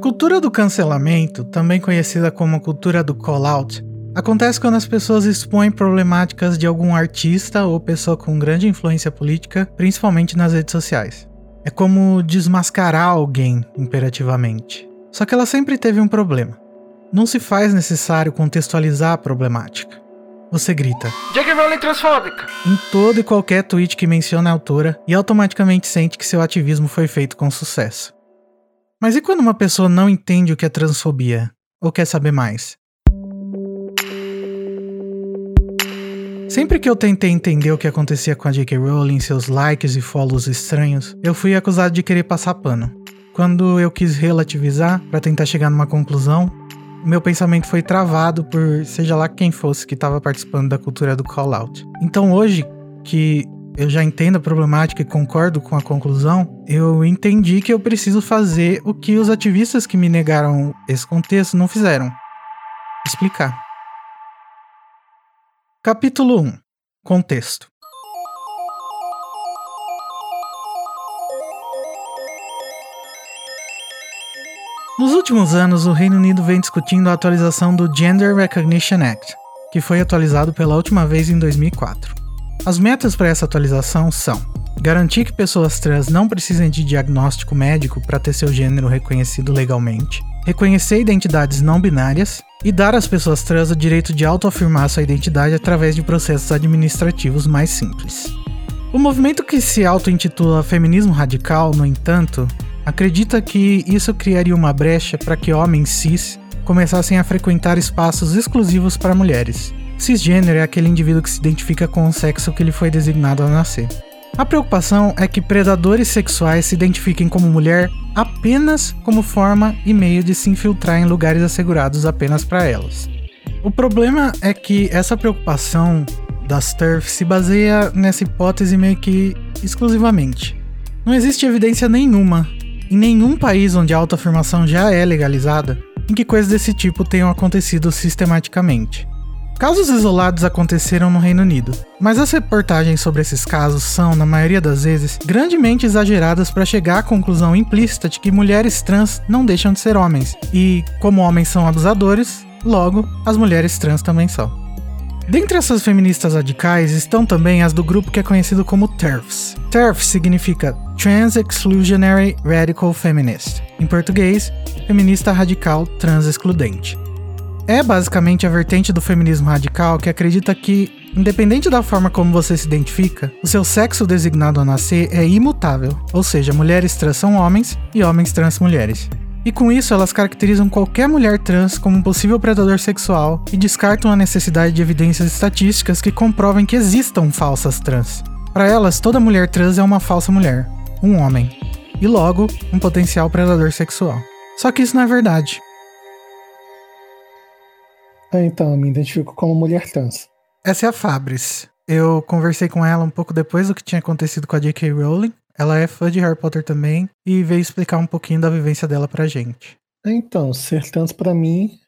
Cultura do cancelamento, também conhecida como cultura do call-out, acontece quando as pessoas expõem problemáticas de algum artista ou pessoa com grande influência política, principalmente nas redes sociais. É como desmascarar alguém imperativamente. Só que ela sempre teve um problema. Não se faz necessário contextualizar a problemática. Você grita J.K. Rowling transfóbica! em todo e qualquer tweet que mencione a autora e automaticamente sente que seu ativismo foi feito com sucesso. Mas e quando uma pessoa não entende o que é transfobia? Ou quer saber mais? Sempre que eu tentei entender o que acontecia com a J.K. Rowling, seus likes e follows estranhos, eu fui acusado de querer passar pano. Quando eu quis relativizar para tentar chegar numa conclusão, meu pensamento foi travado por seja lá quem fosse que estava participando da cultura do call out. Então hoje que eu já entendo a problemática e concordo com a conclusão, eu entendi que eu preciso fazer o que os ativistas que me negaram esse contexto não fizeram: explicar. Capítulo 1 Contexto Nos últimos anos, o Reino Unido vem discutindo a atualização do Gender Recognition Act, que foi atualizado pela última vez em 2004. As metas para essa atualização são garantir que pessoas trans não precisem de diagnóstico médico para ter seu gênero reconhecido legalmente, reconhecer identidades não binárias e dar às pessoas trans o direito de autoafirmar sua identidade através de processos administrativos mais simples. O movimento que se auto-intitula Feminismo Radical, no entanto, acredita que isso criaria uma brecha para que homens cis começassem a frequentar espaços exclusivos para mulheres. Cisgênero é aquele indivíduo que se identifica com o sexo que lhe foi designado ao nascer. A preocupação é que predadores sexuais se identifiquem como mulher apenas como forma e meio de se infiltrar em lugares assegurados apenas para elas. O problema é que essa preocupação das TERF se baseia nessa hipótese meio que exclusivamente. Não existe evidência nenhuma, em nenhum país onde a autoafirmação já é legalizada, em que coisas desse tipo tenham acontecido sistematicamente. Casos isolados aconteceram no Reino Unido, mas as reportagens sobre esses casos são, na maioria das vezes, grandemente exageradas para chegar à conclusão implícita de que mulheres trans não deixam de ser homens, e, como homens são abusadores, logo, as mulheres trans também são. Dentre essas feministas radicais estão também as do grupo que é conhecido como TERFs. TERF significa Trans Exclusionary Radical Feminist, em português, feminista radical trans excludente é basicamente a vertente do feminismo radical que acredita que, independente da forma como você se identifica, o seu sexo designado ao nascer é imutável, ou seja, mulheres trans são homens e homens trans mulheres. E com isso, elas caracterizam qualquer mulher trans como um possível predador sexual e descartam a necessidade de evidências estatísticas que comprovem que existam falsas trans. Para elas, toda mulher trans é uma falsa mulher, um homem, e logo, um potencial predador sexual. Só que isso não é verdade. Ah, então, eu me identifico como mulher trans. Essa é a Fabris. Eu conversei com ela um pouco depois do que tinha acontecido com a J.K. Rowling. Ela é fã de Harry Potter também e veio explicar um pouquinho da vivência dela pra gente. Então, ser trans para mim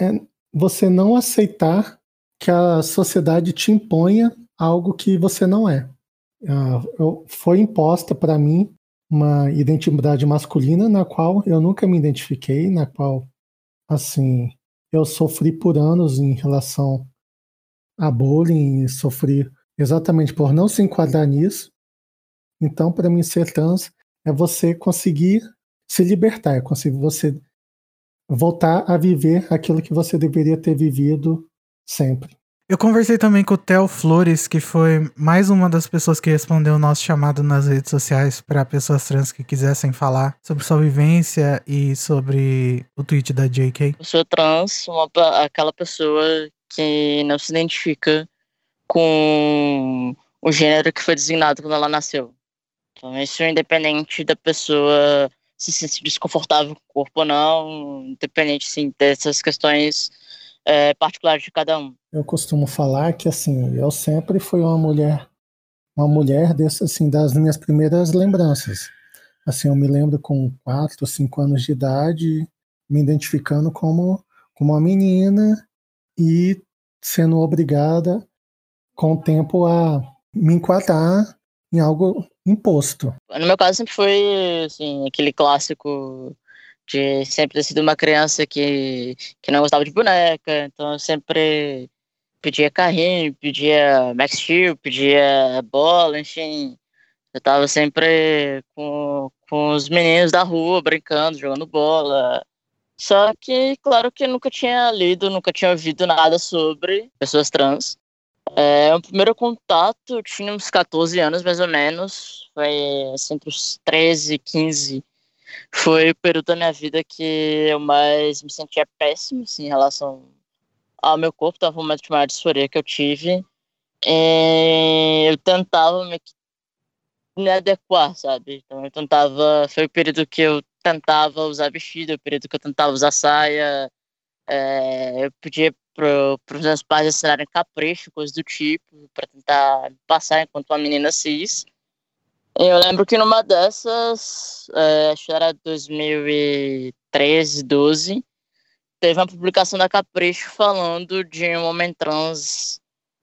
é você não aceitar que a sociedade te imponha algo que você não é. Uh, foi imposta para mim uma identidade masculina na qual eu nunca me identifiquei, na qual, assim, eu sofri por anos em relação a bullying, sofri exatamente por não se enquadrar nisso. Então, para mim, ser trans é você conseguir se libertar, é conseguir você voltar a viver aquilo que você deveria ter vivido sempre. Eu conversei também com o Theo Flores, que foi mais uma das pessoas que respondeu o nosso chamado nas redes sociais para pessoas trans que quisessem falar sobre sua vivência e sobre o tweet da JK. Eu sou trans, uma, aquela pessoa que não se identifica com o gênero que foi designado quando ela nasceu. Então, isso é independente da pessoa se sentir desconfortável com o corpo ou não, independente dessas questões é, particulares de cada um. Eu costumo falar que assim, eu sempre fui uma mulher, uma mulher desse, assim, das minhas primeiras lembranças. Assim, eu me lembro com quatro, cinco anos de idade, me identificando como, como uma menina e sendo obrigada com o tempo a me enquadrar em algo imposto. No meu caso sempre foi assim, aquele clássico de sempre ter sido uma criança que, que não gostava de boneca, então eu sempre pedia carrinho, pedia Max Steel, pedia bola, enfim. Eu tava sempre com, com os meninos da rua brincando, jogando bola. Só que, claro que nunca tinha lido, nunca tinha ouvido nada sobre pessoas trans. É, o primeiro contato, eu tinha uns 14 anos mais ou menos, foi assim, entre os 13 e 15. Foi o período da minha vida que eu mais me sentia péssimo assim, em relação ao meu corpo, tava um de maior disforia que eu tive. E eu tentava me, me adequar, sabe? Então eu tentava. Foi o período que eu tentava usar vestido, o período que eu tentava usar saia. É, eu pedia para os meus pais assinarem capricho, coisas do tipo, para tentar passar enquanto uma menina cis. Eu lembro que numa dessas, é, acho que era 2013, 12, teve uma publicação da Capricho falando de um homem trans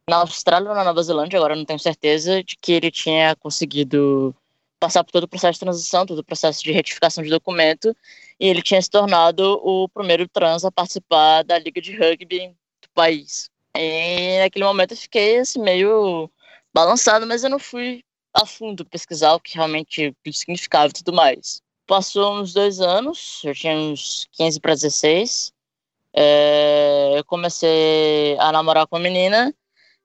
na Austrália ou na Nova Zelândia, agora não tenho certeza, de que ele tinha conseguido passar por todo o processo de transição, todo o processo de retificação de documento, e ele tinha se tornado o primeiro trans a participar da Liga de Rugby do país. E naquele momento eu fiquei assim, meio balançado, mas eu não fui a fundo pesquisar o que realmente significava e tudo mais. Passou uns dois anos, eu tinha uns 15 para 16, é, eu comecei a namorar com uma menina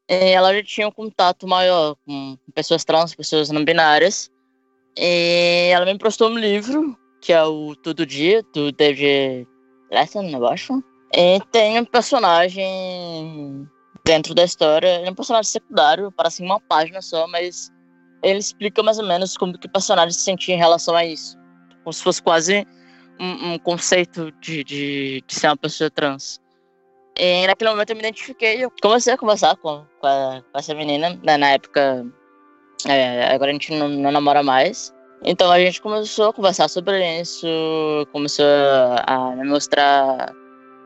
e ela já tinha um contato maior com pessoas trans, pessoas não binárias. E ela me emprestou um livro, que é o Todo Dia, do David Letton, eu acho. E tem um personagem dentro da história, ele é um personagem secundário, parece uma página só, mas ele explica mais ou menos como que o personagem se sentia em relação a isso. Como se fosse quase um, um conceito de, de, de, ser uma pessoa trans. E naquele momento eu me identifiquei, eu comecei a conversar com, com, a, com essa menina, né, na época, é, agora a gente não, não, namora mais. Então a gente começou a conversar sobre isso, começou a, me mostrar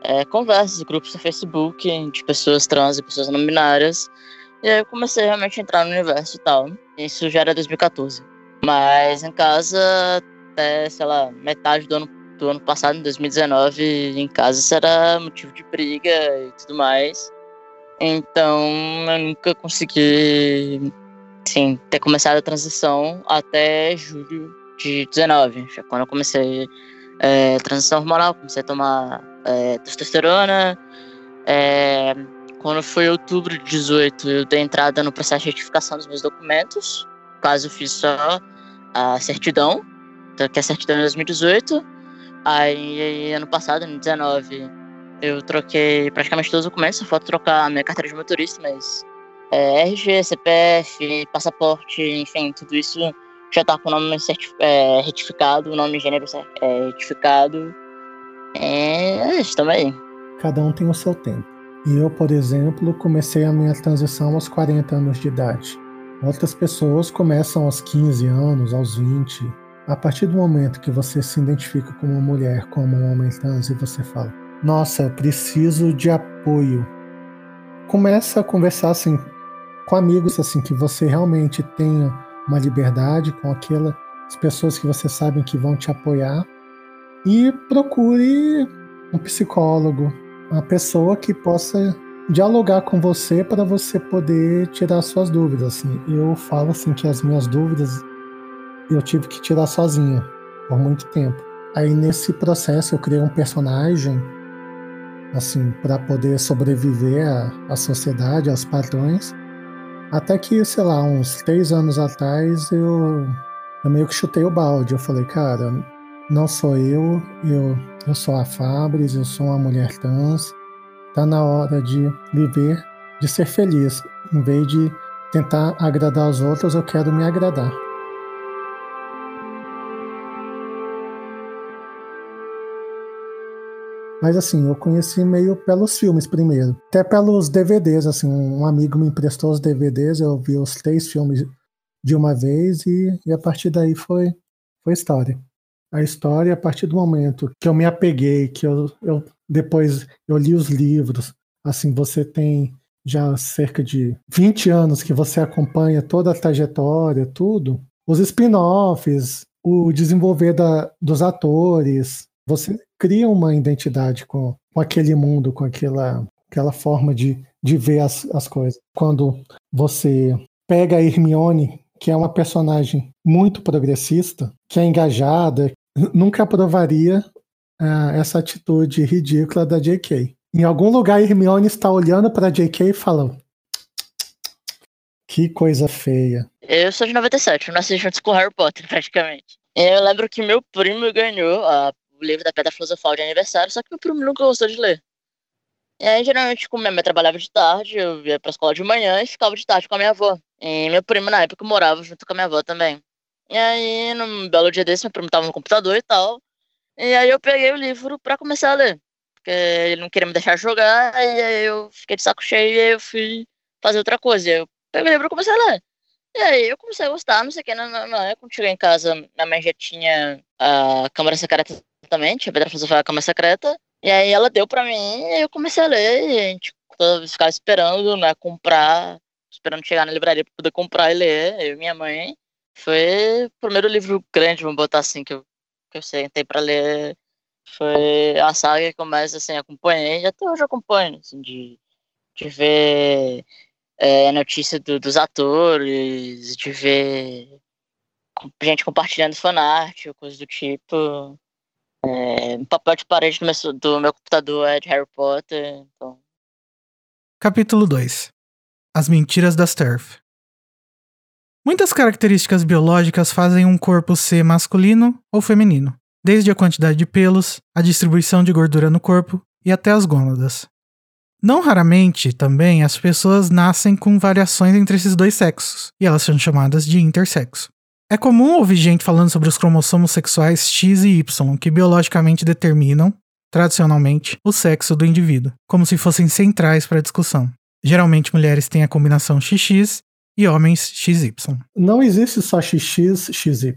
é, conversas, grupos no Facebook de pessoas trans e pessoas não binárias. E aí eu comecei realmente a entrar no universo e tal. Isso já era 2014. Mas em casa, até, sei lá, metade do ano, do ano passado, em 2019, em casa isso era motivo de briga e tudo mais. Então eu nunca consegui, sim, ter começado a transição até julho de 19. Foi quando eu comecei é, transição hormonal, comecei a tomar é, testosterona. É, quando foi outubro de 18, eu dei entrada no processo de retificação dos meus documentos. Caso eu fiz só a certidão, então, que é a certidão de 2018. Aí, ano passado, em 19, eu troquei praticamente todos os documentos, só falta trocar a minha carteira de motorista, mas é, RG, CPF, passaporte, enfim, tudo isso já tá com o nome é, retificado, o nome e gênero é, retificado. É, é isso também. Cada um tem o seu tempo. E eu, por exemplo, comecei a minha transição aos 40 anos de idade. Outras pessoas começam aos 15 anos, aos 20. A partir do momento que você se identifica como uma mulher, como um homem trans, e você fala: Nossa, eu preciso de apoio. Começa a conversar assim com amigos assim que você realmente tenha uma liberdade com aquelas pessoas que você sabe que vão te apoiar e procure um psicólogo, uma pessoa que possa dialogar com você para você poder tirar suas dúvidas. Assim. Eu falo assim que as minhas dúvidas eu tive que tirar sozinha por muito tempo. Aí nesse processo eu criei um personagem assim para poder sobreviver à, à sociedade, aos padrões. Até que, sei lá, uns três anos atrás eu, eu meio que chutei o balde. Eu falei, cara, não sou eu, eu, eu sou a Fabris, eu sou uma mulher trans. Tá na hora de viver, de ser feliz. Em vez de tentar agradar os outros, eu quero me agradar. Mas assim, eu conheci meio pelos filmes primeiro. Até pelos DVDs, assim, um amigo me emprestou os DVDs, eu vi os três filmes de uma vez e, e a partir daí foi, foi história. A história, a partir do momento que eu me apeguei, que eu, eu depois eu li os livros, assim, você tem já cerca de 20 anos que você acompanha toda a trajetória, tudo, os spin-offs, o desenvolver da, dos atores, você cria uma identidade com, com aquele mundo, com aquela, aquela forma de, de ver as, as coisas. Quando você pega a Hermione, que é uma personagem muito progressista, que é engajada, nunca aprovaria uh, essa atitude ridícula da J.K. Em algum lugar, Hermione está olhando para J.K. e falando: Que coisa feia. Eu sou de 97, eu nasci junto com Harry Potter, praticamente. Eu lembro que meu primo ganhou a, o livro da Pedra Filosofal de aniversário, só que meu primo nunca gostou de ler. E aí, geralmente, como minha mãe trabalhava de tarde, eu ia pra escola de manhã e ficava de tarde com a minha avó. E meu primo, na época, morava junto com a minha avó também. E aí, num belo dia desse, meu primo tava no computador e tal. E aí eu peguei o livro pra começar a ler porque ele não queria me deixar jogar, e aí eu fiquei de saco cheio e aí eu fui fazer outra coisa. Eu peguei o livro e comecei a ler. E aí eu comecei a gostar, não sei o que, na, na, quando cheguei em casa, minha mãe já tinha a Câmara Secreta também, tinha Pedra Filosofal a Câmara Secreta, e aí ela deu pra mim, e eu comecei a ler, e a gente ficava esperando, né, comprar, esperando chegar na livraria pra poder comprar e ler, eu e minha mãe. Foi o primeiro livro grande, vamos botar assim, que eu, que eu sentei pra ler foi a saga que mais assim, acompanhei, e até hoje acompanho, assim, de, de ver é, notícia do, dos atores, de ver gente compartilhando fanart, coisa do tipo. É, um papel de parede do meu, do meu computador é de Harry Potter. Então. Capítulo 2 As Mentiras das TERF Muitas características biológicas fazem um corpo ser masculino ou feminino desde a quantidade de pelos, a distribuição de gordura no corpo e até as gônadas. Não raramente, também, as pessoas nascem com variações entre esses dois sexos, e elas são chamadas de intersexo. É comum ouvir gente falando sobre os cromossomos sexuais X e Y, que biologicamente determinam, tradicionalmente, o sexo do indivíduo, como se fossem centrais para a discussão. Geralmente, mulheres têm a combinação XX e homens XY. Não existe só XX, XY.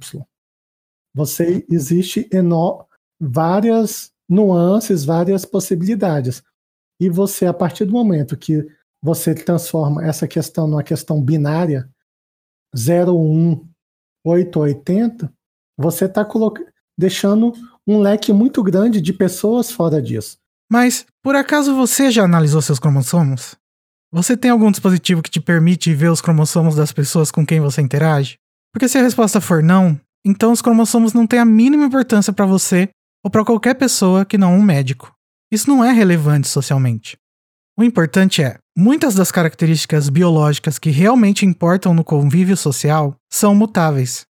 Você existe eno, várias nuances, várias possibilidades. E você, a partir do momento que você transforma essa questão numa questão binária, 0, 1, 8, 80, você está deixando um leque muito grande de pessoas fora disso. Mas, por acaso você já analisou seus cromossomos? Você tem algum dispositivo que te permite ver os cromossomos das pessoas com quem você interage? Porque se a resposta for não, então os cromossomos não têm a mínima importância para você ou para qualquer pessoa que não um médico. Isso não é relevante socialmente. O importante é, muitas das características biológicas que realmente importam no convívio social são mutáveis.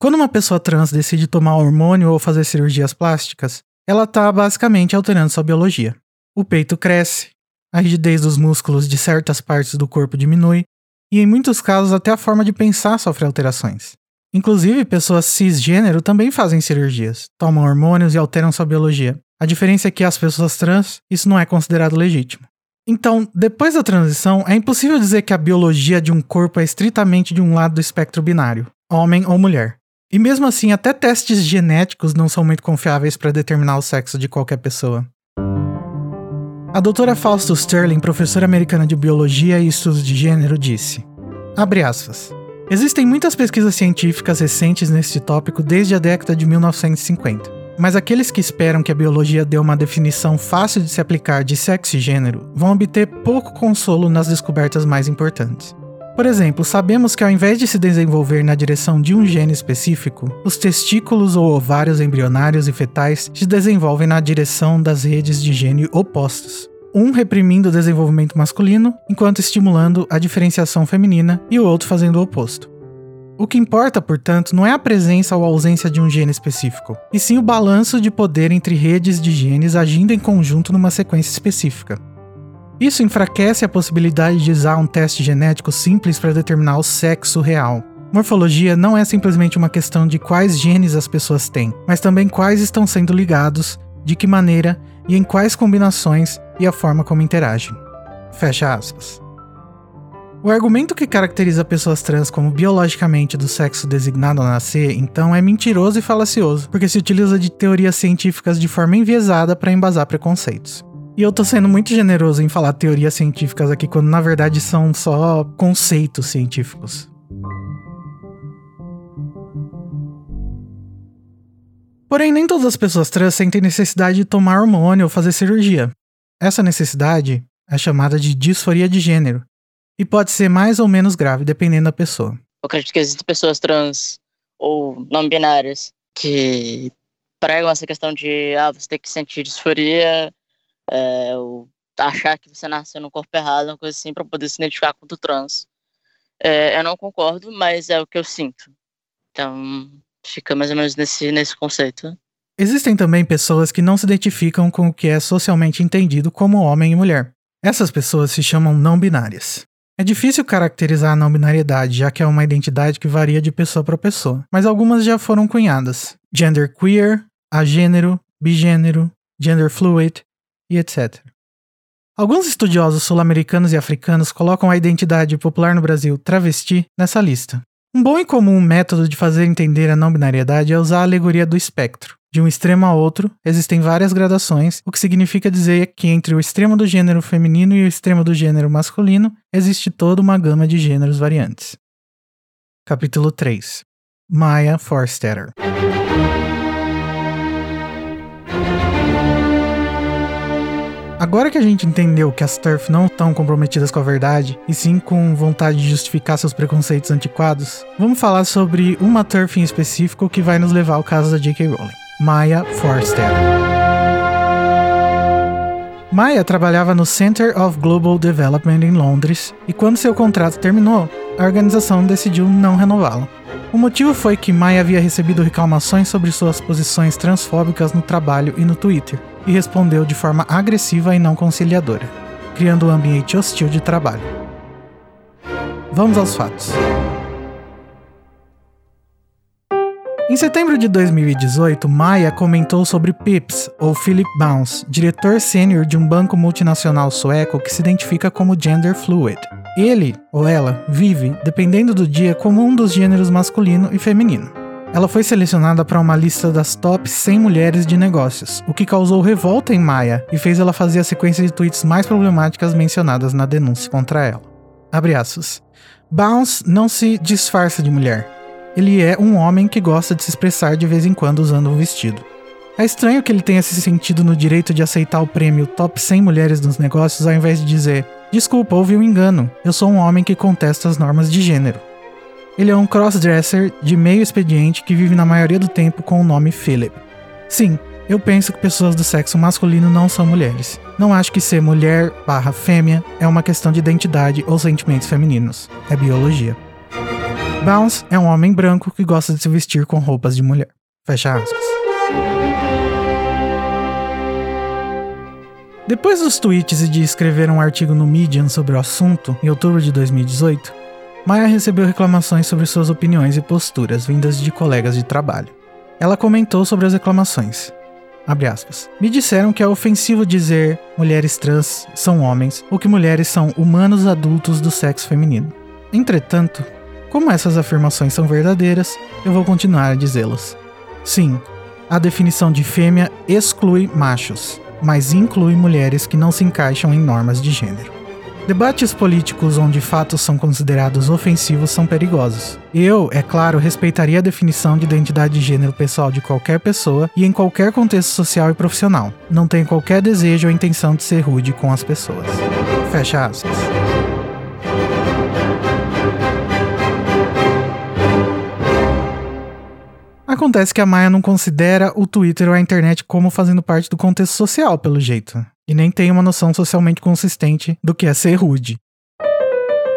Quando uma pessoa trans decide tomar hormônio ou fazer cirurgias plásticas, ela está basicamente alterando sua biologia. O peito cresce, a rigidez dos músculos de certas partes do corpo diminui, e em muitos casos até a forma de pensar sofre alterações. Inclusive, pessoas cisgênero também fazem cirurgias, tomam hormônios e alteram sua biologia. A diferença é que as pessoas trans, isso não é considerado legítimo. Então, depois da transição, é impossível dizer que a biologia de um corpo é estritamente de um lado do espectro binário, homem ou mulher. E mesmo assim, até testes genéticos não são muito confiáveis para determinar o sexo de qualquer pessoa. A doutora Fausto Sterling, professora americana de biologia e estudos de gênero, disse: Abre aspas. Existem muitas pesquisas científicas recentes neste tópico desde a década de 1950, mas aqueles que esperam que a biologia dê uma definição fácil de se aplicar de sexo e gênero vão obter pouco consolo nas descobertas mais importantes. Por exemplo, sabemos que ao invés de se desenvolver na direção de um gene específico, os testículos ou ovários embrionários e fetais se desenvolvem na direção das redes de gene opostos um reprimindo o desenvolvimento masculino, enquanto estimulando a diferenciação feminina, e o outro fazendo o oposto. O que importa, portanto, não é a presença ou ausência de um gene específico, e sim o balanço de poder entre redes de genes agindo em conjunto numa sequência específica. Isso enfraquece a possibilidade de usar um teste genético simples para determinar o sexo real. Morfologia não é simplesmente uma questão de quais genes as pessoas têm, mas também quais estão sendo ligados, de que maneira e em quais combinações e a forma como interagem. Fecha aspas. O argumento que caracteriza pessoas trans como biologicamente do sexo designado a nascer, então, é mentiroso e falacioso, porque se utiliza de teorias científicas de forma enviesada para embasar preconceitos. E eu tô sendo muito generoso em falar teorias científicas aqui, quando na verdade são só conceitos científicos. Porém, nem todas as pessoas trans sentem necessidade de tomar hormônio ou fazer cirurgia. Essa necessidade é chamada de disforia de gênero, e pode ser mais ou menos grave, dependendo da pessoa. Eu acredito que existem pessoas trans ou não binárias que pregam essa questão de ah, você tem que sentir disforia, é, achar que você nasceu no corpo errado, uma coisa assim, para poder se identificar com o trans. É, eu não concordo, mas é o que eu sinto. Então, fica mais ou menos nesse, nesse conceito. Existem também pessoas que não se identificam com o que é socialmente entendido como homem e mulher. Essas pessoas se chamam não binárias. É difícil caracterizar a não binariedade, já que é uma identidade que varia de pessoa para pessoa, mas algumas já foram cunhadas: gender queer, agênero, bigênero, gender fluid e etc. Alguns estudiosos sul-americanos e africanos colocam a identidade popular no Brasil travesti nessa lista. Um bom e comum método de fazer entender a não binariedade é usar a alegoria do espectro. De um extremo a outro, existem várias gradações, o que significa dizer que entre o extremo do gênero feminino e o extremo do gênero masculino existe toda uma gama de gêneros variantes. Capítulo 3 Maya Forstetter Agora que a gente entendeu que as TERF não estão comprometidas com a verdade, e sim com vontade de justificar seus preconceitos antiquados, vamos falar sobre uma TERF em específico que vai nos levar ao caso da J.K. Rowling, Maya Forster. Maya trabalhava no Center of Global Development em Londres e quando seu contrato terminou, a organização decidiu não renová-lo. O motivo foi que Maya havia recebido reclamações sobre suas posições transfóbicas no trabalho e no Twitter, e respondeu de forma agressiva e não conciliadora, criando um ambiente hostil de trabalho. Vamos aos fatos. Em setembro de 2018, Maia comentou sobre Pips, ou Philip Bounce, diretor sênior de um banco multinacional sueco que se identifica como gender fluid. Ele, ou ela, vive, dependendo do dia, como um dos gêneros masculino e feminino. Ela foi selecionada para uma lista das top 100 mulheres de negócios, o que causou revolta em Maya e fez ela fazer a sequência de tweets mais problemáticas mencionadas na denúncia contra ela. Abre aspas. Bounce não se disfarça de mulher. Ele é um homem que gosta de se expressar de vez em quando usando um vestido. É estranho que ele tenha se sentido no direito de aceitar o prêmio Top 100 Mulheres nos Negócios ao invés de dizer: Desculpa, houve um engano, eu sou um homem que contesta as normas de gênero. Ele é um crossdresser de meio expediente que vive na maioria do tempo com o nome Philip. Sim, eu penso que pessoas do sexo masculino não são mulheres. Não acho que ser mulher barra fêmea é uma questão de identidade ou sentimentos femininos. É biologia. Bounce é um homem branco que gosta de se vestir com roupas de mulher. Fecha aspas. Depois dos tweets e de escrever um artigo no Medium sobre o assunto, em outubro de 2018, Maya recebeu reclamações sobre suas opiniões e posturas vindas de colegas de trabalho. Ela comentou sobre as reclamações. Me disseram que é ofensivo dizer mulheres trans são homens ou que mulheres são humanos adultos do sexo feminino. Entretanto, como essas afirmações são verdadeiras, eu vou continuar a dizê-las. Sim, a definição de fêmea exclui machos, mas inclui mulheres que não se encaixam em normas de gênero. Debates políticos onde fatos são considerados ofensivos são perigosos. Eu, é claro, respeitaria a definição de identidade de gênero pessoal de qualquer pessoa e em qualquer contexto social e profissional. Não tenho qualquer desejo ou intenção de ser rude com as pessoas. Fecha aspas. Acontece que a Maia não considera o Twitter ou a internet como fazendo parte do contexto social, pelo jeito e nem tem uma noção socialmente consistente do que é ser rude.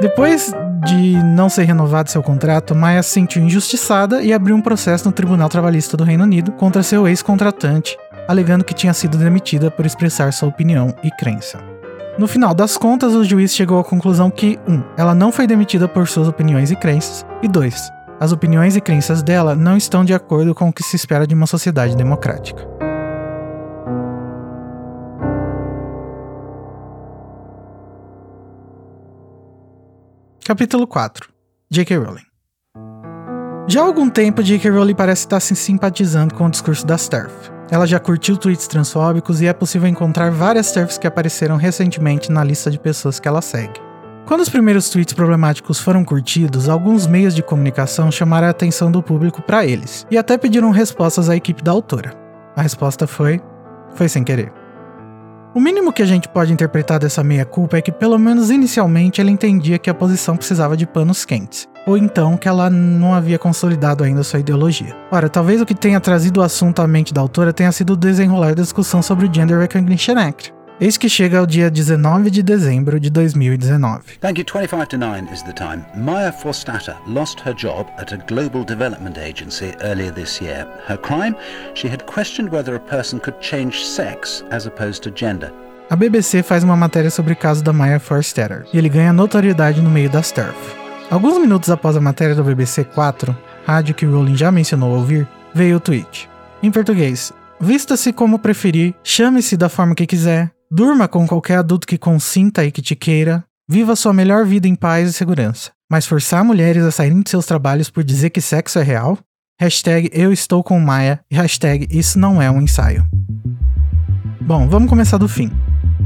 Depois de não ser renovado seu contrato, Maya se sentiu injustiçada e abriu um processo no Tribunal Trabalhista do Reino Unido contra seu ex-contratante, alegando que tinha sido demitida por expressar sua opinião e crença. No final das contas, o juiz chegou à conclusão que 1. Um, ela não foi demitida por suas opiniões e crenças, e 2. As opiniões e crenças dela não estão de acordo com o que se espera de uma sociedade democrática. Capítulo 4 J.K. Rowling Já há algum tempo, J.K. Rowling parece estar se simpatizando com o discurso das TERF. Ela já curtiu tweets transfóbicos e é possível encontrar várias TERFs que apareceram recentemente na lista de pessoas que ela segue. Quando os primeiros tweets problemáticos foram curtidos, alguns meios de comunicação chamaram a atenção do público para eles e até pediram respostas à equipe da autora. A resposta foi: foi sem querer. O mínimo que a gente pode interpretar dessa meia-culpa é que, pelo menos inicialmente, ela entendia que a posição precisava de panos quentes, ou então que ela não havia consolidado ainda sua ideologia. Ora, talvez o que tenha trazido o assunto à mente da autora tenha sido o desenrolar da discussão sobre o Gender Recognition Act, Eis que chega ao dia 19 de dezembro de 2019. Thank you. 25 to 9 is the time. Maya Forstater lost her job at a global development agency earlier this year. Her crime? She had questioned whether a person could change sex as opposed to gender. A BBC faz uma matéria sobre o caso da Maya Forstater e ele ganha notoriedade no meio das TERF. Alguns minutos após a matéria da BBC 4, rádio que Rowling já mencionou ouvir, veio o tweet. Em português, vista-se como preferir, chame-se da forma que quiser, Durma com qualquer adulto que consinta e que te queira. Viva sua melhor vida em paz e segurança. Mas forçar mulheres a saírem de seus trabalhos por dizer que sexo é real? Hashtag eu estou com Maia e hashtag isso não é um ensaio. Bom, vamos começar do fim.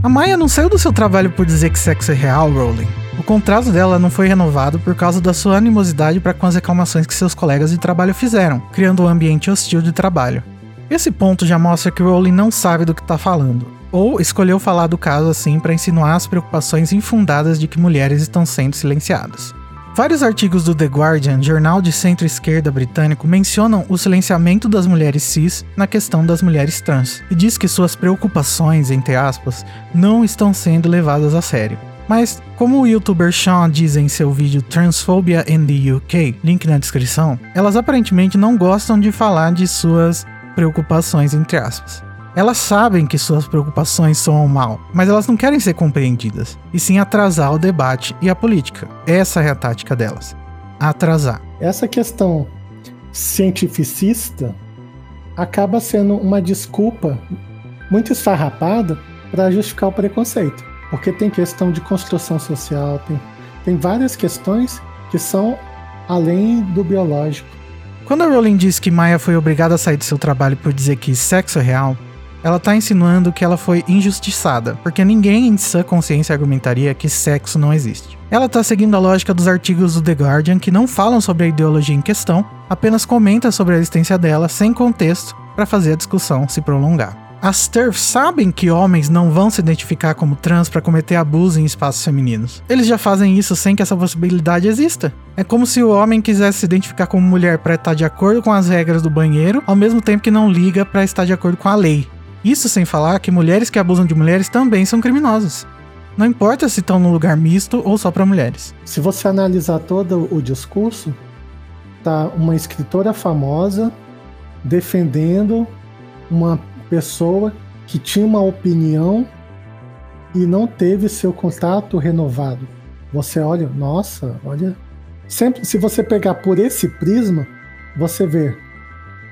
A Maia não saiu do seu trabalho por dizer que sexo é real, Rowling. O contrato dela não foi renovado por causa da sua animosidade para com as reclamações que seus colegas de trabalho fizeram, criando um ambiente hostil de trabalho. Esse ponto já mostra que Rowling não sabe do que está falando ou escolheu falar do caso assim para insinuar as preocupações infundadas de que mulheres estão sendo silenciadas. Vários artigos do The Guardian, jornal de centro-esquerda britânico, mencionam o silenciamento das mulheres cis na questão das mulheres trans e diz que suas preocupações, entre aspas, não estão sendo levadas a sério. Mas, como o youtuber Sean diz em seu vídeo Transphobia in the UK, link na descrição, elas aparentemente não gostam de falar de suas preocupações, entre aspas. Elas sabem que suas preocupações são mal, mas elas não querem ser compreendidas, e sim atrasar o debate e a política. Essa é a tática delas. Atrasar. Essa questão cientificista acaba sendo uma desculpa muito esfarrapada para justificar o preconceito. Porque tem questão de construção social, tem, tem várias questões que são além do biológico. Quando a Rowling diz que Maya foi obrigada a sair de seu trabalho por dizer que sexo é real, ela tá insinuando que ela foi injustiçada, porque ninguém em sã consciência argumentaria que sexo não existe. Ela tá seguindo a lógica dos artigos do The Guardian que não falam sobre a ideologia em questão, apenas comenta sobre a existência dela sem contexto para fazer a discussão se prolongar. As TERFs sabem que homens não vão se identificar como trans para cometer abuso em espaços femininos. Eles já fazem isso sem que essa possibilidade exista. É como se o homem quisesse se identificar como mulher para estar de acordo com as regras do banheiro, ao mesmo tempo que não liga para estar de acordo com a lei. Isso sem falar que mulheres que abusam de mulheres também são criminosas. Não importa se estão num lugar misto ou só para mulheres. Se você analisar todo o discurso, tá uma escritora famosa defendendo uma pessoa que tinha uma opinião e não teve seu contato renovado. Você olha, nossa, olha. Sempre, se você pegar por esse prisma, você vê,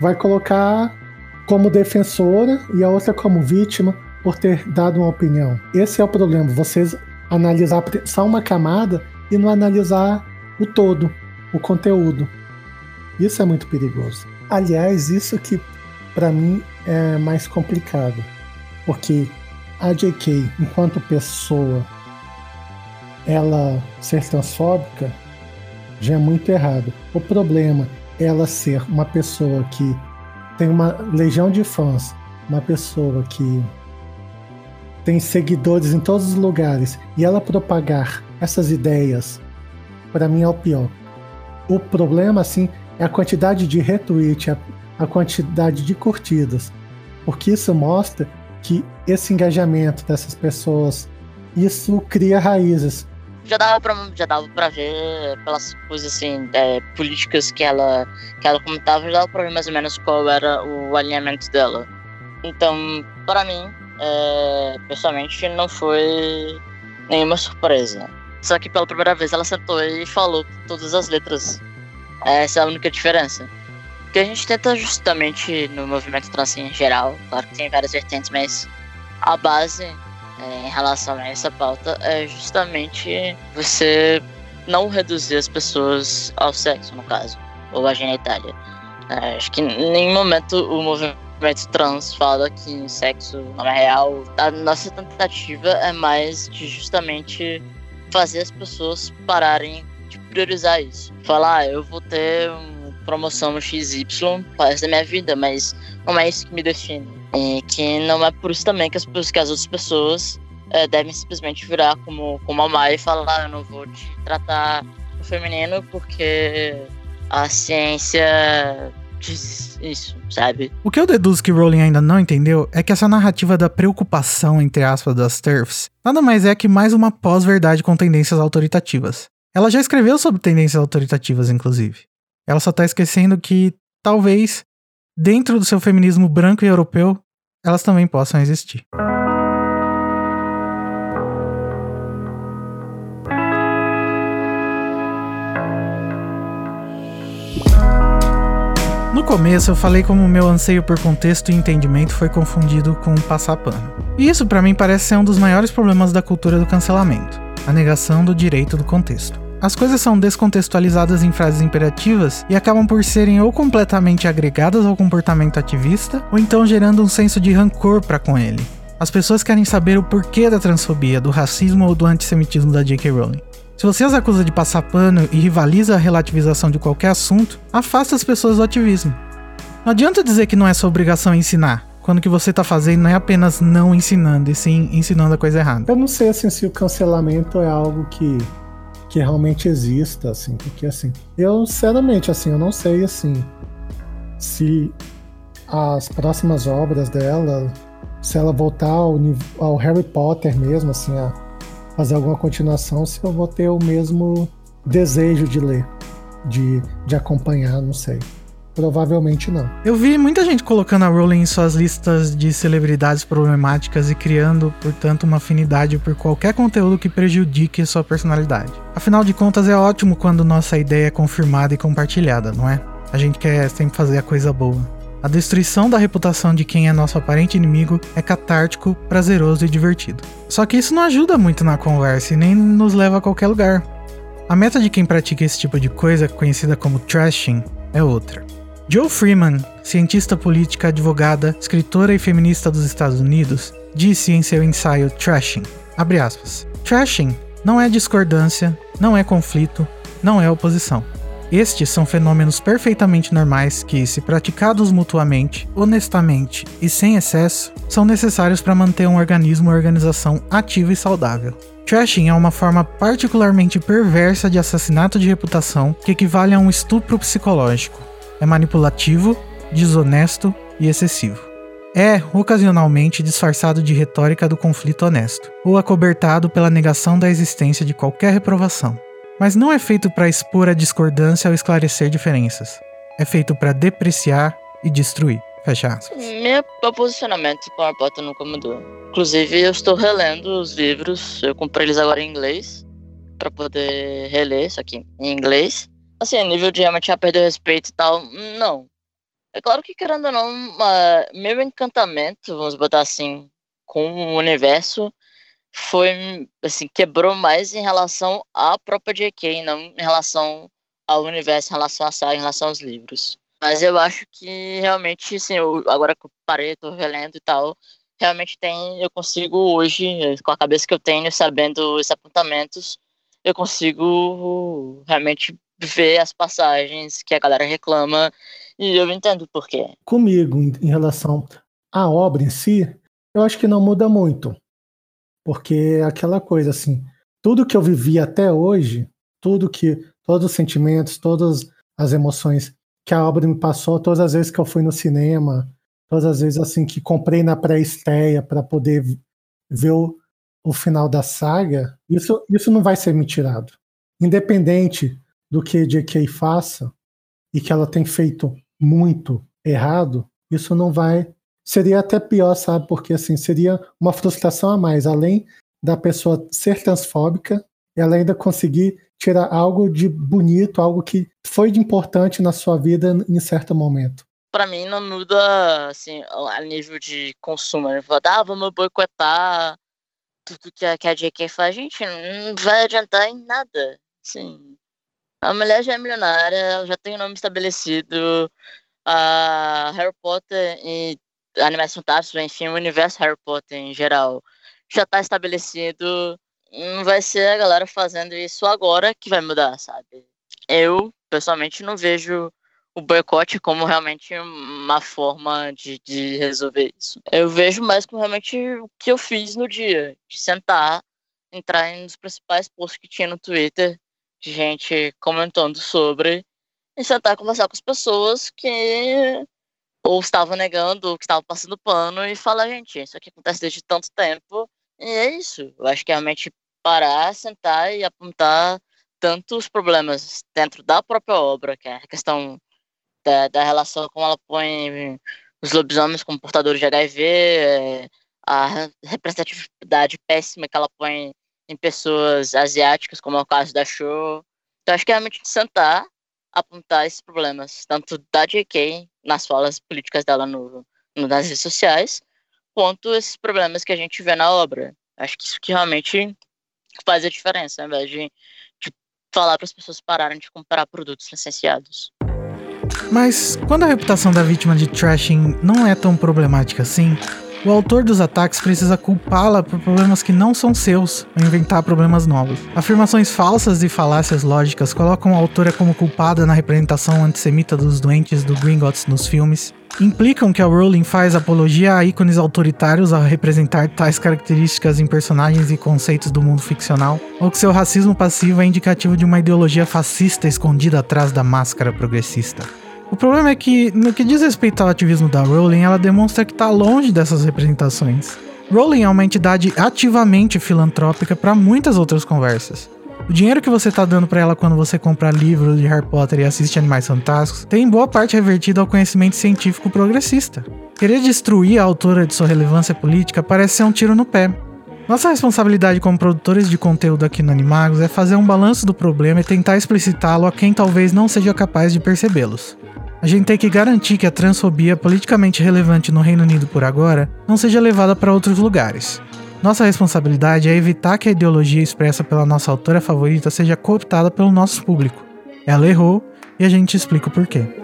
vai colocar como defensora e a outra como vítima por ter dado uma opinião. Esse é o problema, vocês analisar só uma camada e não analisar o todo, o conteúdo. Isso é muito perigoso. Aliás, isso que para mim é mais complicado, porque a JK, enquanto pessoa, ela ser transfóbica já é muito errado. O problema é ela ser uma pessoa que tem uma legião de fãs, uma pessoa que tem seguidores em todos os lugares e ela propagar essas ideias, para mim é o pior. O problema, assim, é a quantidade de retweet, a, a quantidade de curtidas, porque isso mostra que esse engajamento dessas pessoas, isso cria raízes já dava pra, já dava pra ver pelas coisas assim, é, políticas que ela, que ela comentava, já dava pra ver mais ou menos qual era o alinhamento dela. Então, para mim, é, pessoalmente, não foi nenhuma surpresa. Só que pela primeira vez ela sentou e falou todas as letras. Essa é a única diferença. Que a gente tenta justamente no movimento trans em geral, claro que tem várias vertentes, mas a base é, em relação a essa pauta é justamente você não reduzir as pessoas ao sexo, no caso, ou à genitália. É, acho que em nenhum momento o movimento trans fala que sexo não é real. A nossa tentativa é mais de justamente fazer as pessoas pararem de priorizar isso. Falar, ah, eu vou ter uma promoção XY resto da minha vida, mas não é isso que me define. E que não é por isso também que as, que as outras pessoas é, devem simplesmente virar como, como a Mai e falar, ah, eu não vou te tratar no feminino porque a ciência diz isso, sabe? O que eu deduzo que Rowling ainda não entendeu é que essa narrativa da preocupação, entre aspas, das TERFs, nada mais é que mais uma pós-verdade com tendências autoritativas. Ela já escreveu sobre tendências autoritativas, inclusive. Ela só tá esquecendo que, talvez, dentro do seu feminismo branco e europeu, elas também possam existir. No começo eu falei como meu anseio por contexto e entendimento foi confundido com passar pano. E isso para mim parece ser um dos maiores problemas da cultura do cancelamento, a negação do direito do contexto. As coisas são descontextualizadas em frases imperativas e acabam por serem ou completamente agregadas ao comportamento ativista, ou então gerando um senso de rancor para com ele. As pessoas querem saber o porquê da transfobia, do racismo ou do antissemitismo da J.K. Rowling. Se você as acusa de passar pano e rivaliza a relativização de qualquer assunto, afasta as pessoas do ativismo. Não adianta dizer que não é sua obrigação ensinar, quando o que você está fazendo não é apenas não ensinando, e sim ensinando a coisa errada. Eu não sei assim, se o cancelamento é algo que, que realmente exista, assim, porque assim, eu sinceramente assim, eu não sei assim se as próximas obras dela, se ela voltar ao, ao Harry Potter mesmo, assim, a, fazer alguma continuação se eu vou ter o mesmo desejo de ler, de, de acompanhar, não sei. Provavelmente não. Eu vi muita gente colocando a Rowling em suas listas de celebridades problemáticas e criando, portanto, uma afinidade por qualquer conteúdo que prejudique sua personalidade. Afinal de contas, é ótimo quando nossa ideia é confirmada e compartilhada, não é? A gente quer sempre fazer a coisa boa. A destruição da reputação de quem é nosso aparente inimigo é catártico, prazeroso e divertido. Só que isso não ajuda muito na conversa e nem nos leva a qualquer lugar. A meta de quem pratica esse tipo de coisa, conhecida como trashing, é outra. Joe Freeman, cientista política, advogada, escritora e feminista dos Estados Unidos, disse em seu ensaio Trashing, aspas, Trashing não é discordância, não é conflito, não é oposição. Estes são fenômenos perfeitamente normais que, se praticados mutuamente, honestamente e sem excesso, são necessários para manter um organismo ou organização ativa e saudável. Trashing é uma forma particularmente perversa de assassinato de reputação que equivale a um estupro psicológico. É manipulativo, desonesto e excessivo. É, ocasionalmente, disfarçado de retórica do conflito honesto, ou acobertado pela negação da existência de qualquer reprovação mas não é feito para expor a discordância ou esclarecer diferenças. É feito para depreciar e destruir. Fecha aspas. Meu, posicionamento com a porta nunca mudou. Inclusive, eu estou relendo os livros. Eu comprei eles agora em inglês. para poder reler isso aqui em inglês. Assim, a nível de realmente já perder respeito e tal, não. É claro que, querendo ou não, uma, meu encantamento, vamos botar assim, com o universo foi, assim, quebrou mais em relação à própria J.K., não em relação ao universo, em relação à saga, em relação aos livros. Mas eu acho que realmente, assim, eu, agora que eu parei, tô relendo e tal, realmente tem, eu consigo hoje, com a cabeça que eu tenho, sabendo esses apontamentos, eu consigo realmente ver as passagens que a galera reclama e eu entendo por quê. Comigo, em relação à obra em si, eu acho que não muda muito. Porque é aquela coisa assim, tudo que eu vivi até hoje, tudo que, todos os sentimentos, todas as emoções que a obra me passou, todas as vezes que eu fui no cinema, todas as vezes assim que comprei na pré-estreia para poder ver o, o final da saga, isso, isso não vai ser me tirado. Independente do que J.K. faça e que ela tem feito muito errado, isso não vai seria até pior, sabe? Porque assim, seria uma frustração a mais. Além da pessoa ser transfóbica, ela ainda conseguir tirar algo de bonito, algo que foi de importante na sua vida em certo momento. Para mim não muda assim a nível de consumo. Né? Fala, ah, vamos boicotar tudo que a, que a JK faz. Gente, não vai adiantar em nada. Sim. A mulher já é milionária, ela já tem o um nome estabelecido. A Harry Potter e Animais Fantásticos, enfim, o universo Harry Potter em geral já está estabelecido. Não vai ser a galera fazendo isso agora que vai mudar, sabe? Eu, pessoalmente, não vejo o boicote como realmente uma forma de, de resolver isso. Eu vejo mais como realmente o que eu fiz no dia, de sentar, entrar nos principais posts que tinha no Twitter, de gente comentando sobre, e sentar e conversar com as pessoas que ou estavam negando, ou que estavam passando pano, e falar, gente, isso aqui acontece desde tanto tempo, e é isso. Eu acho que é realmente parar, sentar e apontar tanto os problemas dentro da própria obra, que é a questão da, da relação como ela põe os lobisomens como portadores de HIV, é, a representatividade péssima que ela põe em pessoas asiáticas, como é o caso da Show. Então acho que é realmente sentar, apontar esses problemas, tanto da JK, nas falas políticas dela no, no, nas redes sociais, quanto esses problemas que a gente vê na obra. Acho que isso que realmente faz a diferença, ao invés de, de falar para as pessoas pararem de comprar produtos licenciados. Mas quando a reputação da vítima de trashing não é tão problemática assim, o autor dos ataques precisa culpá-la por problemas que não são seus, ou inventar problemas novos. Afirmações falsas e falácias lógicas colocam a autora como culpada na representação antissemita dos doentes do Gringotts nos filmes. Implicam que a Rowling faz apologia a ícones autoritários ao representar tais características em personagens e conceitos do mundo ficcional, ou que seu racismo passivo é indicativo de uma ideologia fascista escondida atrás da máscara progressista. O problema é que, no que diz respeito ao ativismo da Rowling, ela demonstra que está longe dessas representações. Rowling é uma entidade ativamente filantrópica para muitas outras conversas. O dinheiro que você está dando para ela quando você compra livros de Harry Potter e assiste Animais Fantásticos tem boa parte revertido ao conhecimento científico progressista. Querer destruir a autora de sua relevância política parece ser um tiro no pé. Nossa responsabilidade como produtores de conteúdo aqui no Animagos é fazer um balanço do problema e tentar explicitá-lo a quem talvez não seja capaz de percebê-los. A gente tem que garantir que a transfobia politicamente relevante no Reino Unido por agora não seja levada para outros lugares. Nossa responsabilidade é evitar que a ideologia expressa pela nossa autora favorita seja cooptada pelo nosso público. Ela errou e a gente explica o porquê.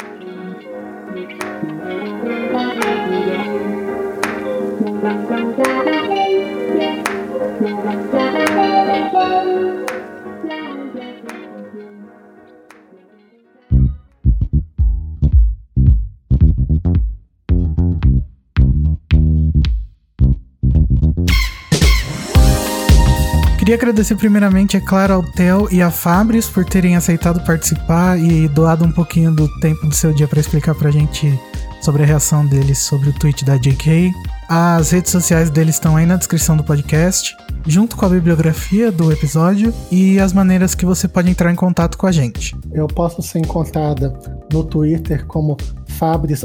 Queria agradecer primeiramente, é claro, ao Theo e a Fabris por terem aceitado participar e doado um pouquinho do tempo do seu dia para explicar pra gente sobre a reação deles sobre o tweet da JK. As redes sociais deles estão aí na descrição do podcast, junto com a bibliografia do episódio e as maneiras que você pode entrar em contato com a gente. Eu posso ser encontrada no Twitter como Fabris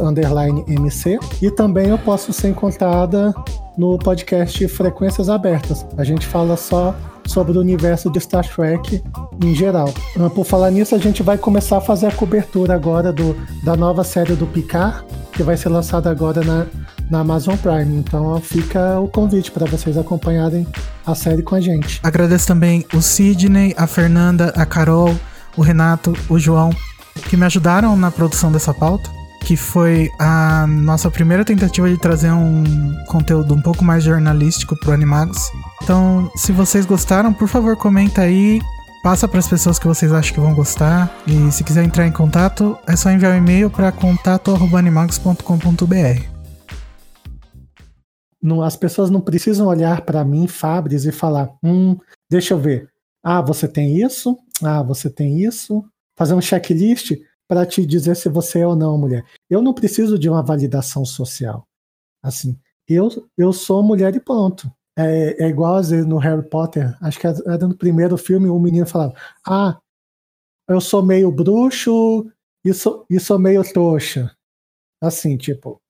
MC e também eu posso ser encontrada no podcast Frequências Abertas. A gente fala só sobre o universo de Star Trek em geral. Por falar nisso, a gente vai começar a fazer a cobertura agora do, da nova série do Picard, que vai ser lançada agora na, na Amazon Prime. Então fica o convite para vocês acompanharem a série com a gente. Agradeço também o Sidney, a Fernanda, a Carol, o Renato, o João, que me ajudaram na produção dessa pauta que foi a nossa primeira tentativa de trazer um conteúdo um pouco mais jornalístico pro Animagos. Então, se vocês gostaram, por favor, comenta aí, passa para as pessoas que vocês acham que vão gostar. E se quiser entrar em contato, é só enviar um e-mail para contato@animagos.com.br. As pessoas não precisam olhar para mim, Fabris, e falar: hum, deixa eu ver. Ah, você tem isso? Ah, você tem isso? Fazer um checklist para te dizer se você é ou não mulher. Eu não preciso de uma validação social. Assim, eu, eu sou mulher e ponto. É, é igual às vezes no Harry Potter, acho que era no primeiro filme, um menino falava: Ah, eu sou meio bruxo e sou, e sou meio trouxa. Assim, tipo,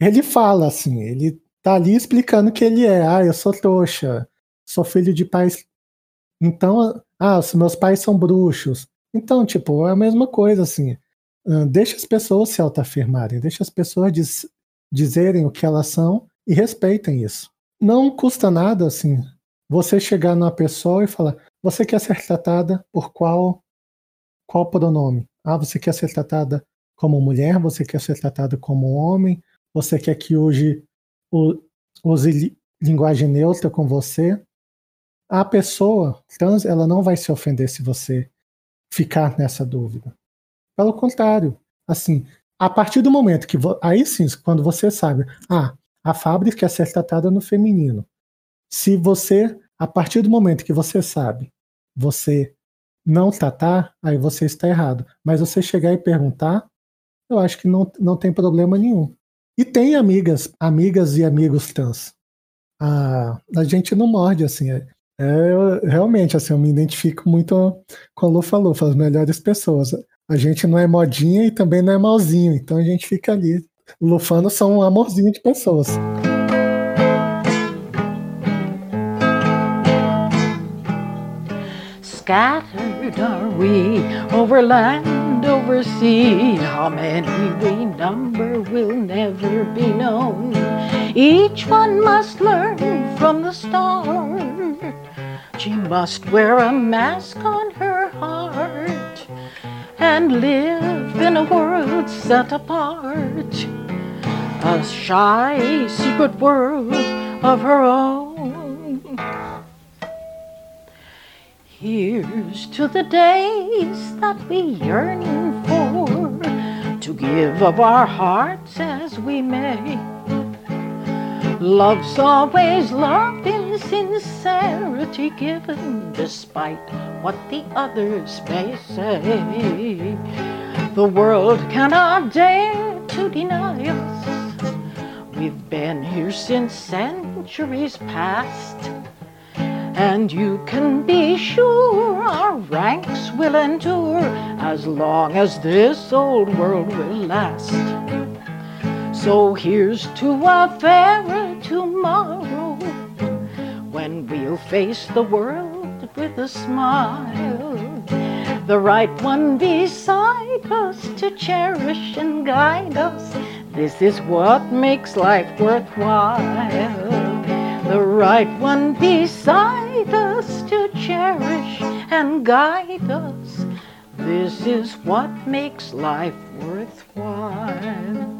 ele fala assim, ele tá ali explicando que ele é: Ah, eu sou trouxa, sou filho de pais. Então, ah, os meus pais são bruxos. Então, tipo, é a mesma coisa, assim. deixa as pessoas se autoafirmarem, deixa as pessoas diz, dizerem o que elas são e respeitem isso. Não custa nada, assim, você chegar numa pessoa e falar: você quer ser tratada por qual qual pronome? Ah, você quer ser tratada como mulher? Você quer ser tratada como homem? Você quer que hoje use linguagem neutra com você? A pessoa trans, ela não vai se ofender se você ficar nessa dúvida. Pelo contrário, assim, a partir do momento que aí sim, quando você sabe, ah, a fábrica ser tratada no feminino. Se você, a partir do momento que você sabe, você não tratar, aí você está errado. Mas você chegar e perguntar, eu acho que não, não tem problema nenhum. E tem amigas, amigas e amigos trans. A, a gente não morde, assim. É, é, realmente, assim, eu me identifico muito com a Lufa Lufa, as melhores pessoas. A gente não é modinha e também não é malzinho, então a gente fica ali. Lufanos são um amorzinho de pessoas. Scattered are we over land, over sea. How many we number will never be known. Each one must learn from the start. She must wear a mask on her heart and live in a world set apart. A shy, secret world of her own. Here's to the days that we yearn for, to give of our hearts as we may. Love's always love in sincerity given, despite what the others may say. The world cannot dare to deny us. We've been here since centuries past and you can be sure our ranks will endure as long as this old world will last. So here's to a fairer tomorrow when we'll face the world with a smile. The right one beside us to cherish and guide us. This is what makes life worthwhile the right one beside us to cherish and guide us. This is what makes life worthwhile.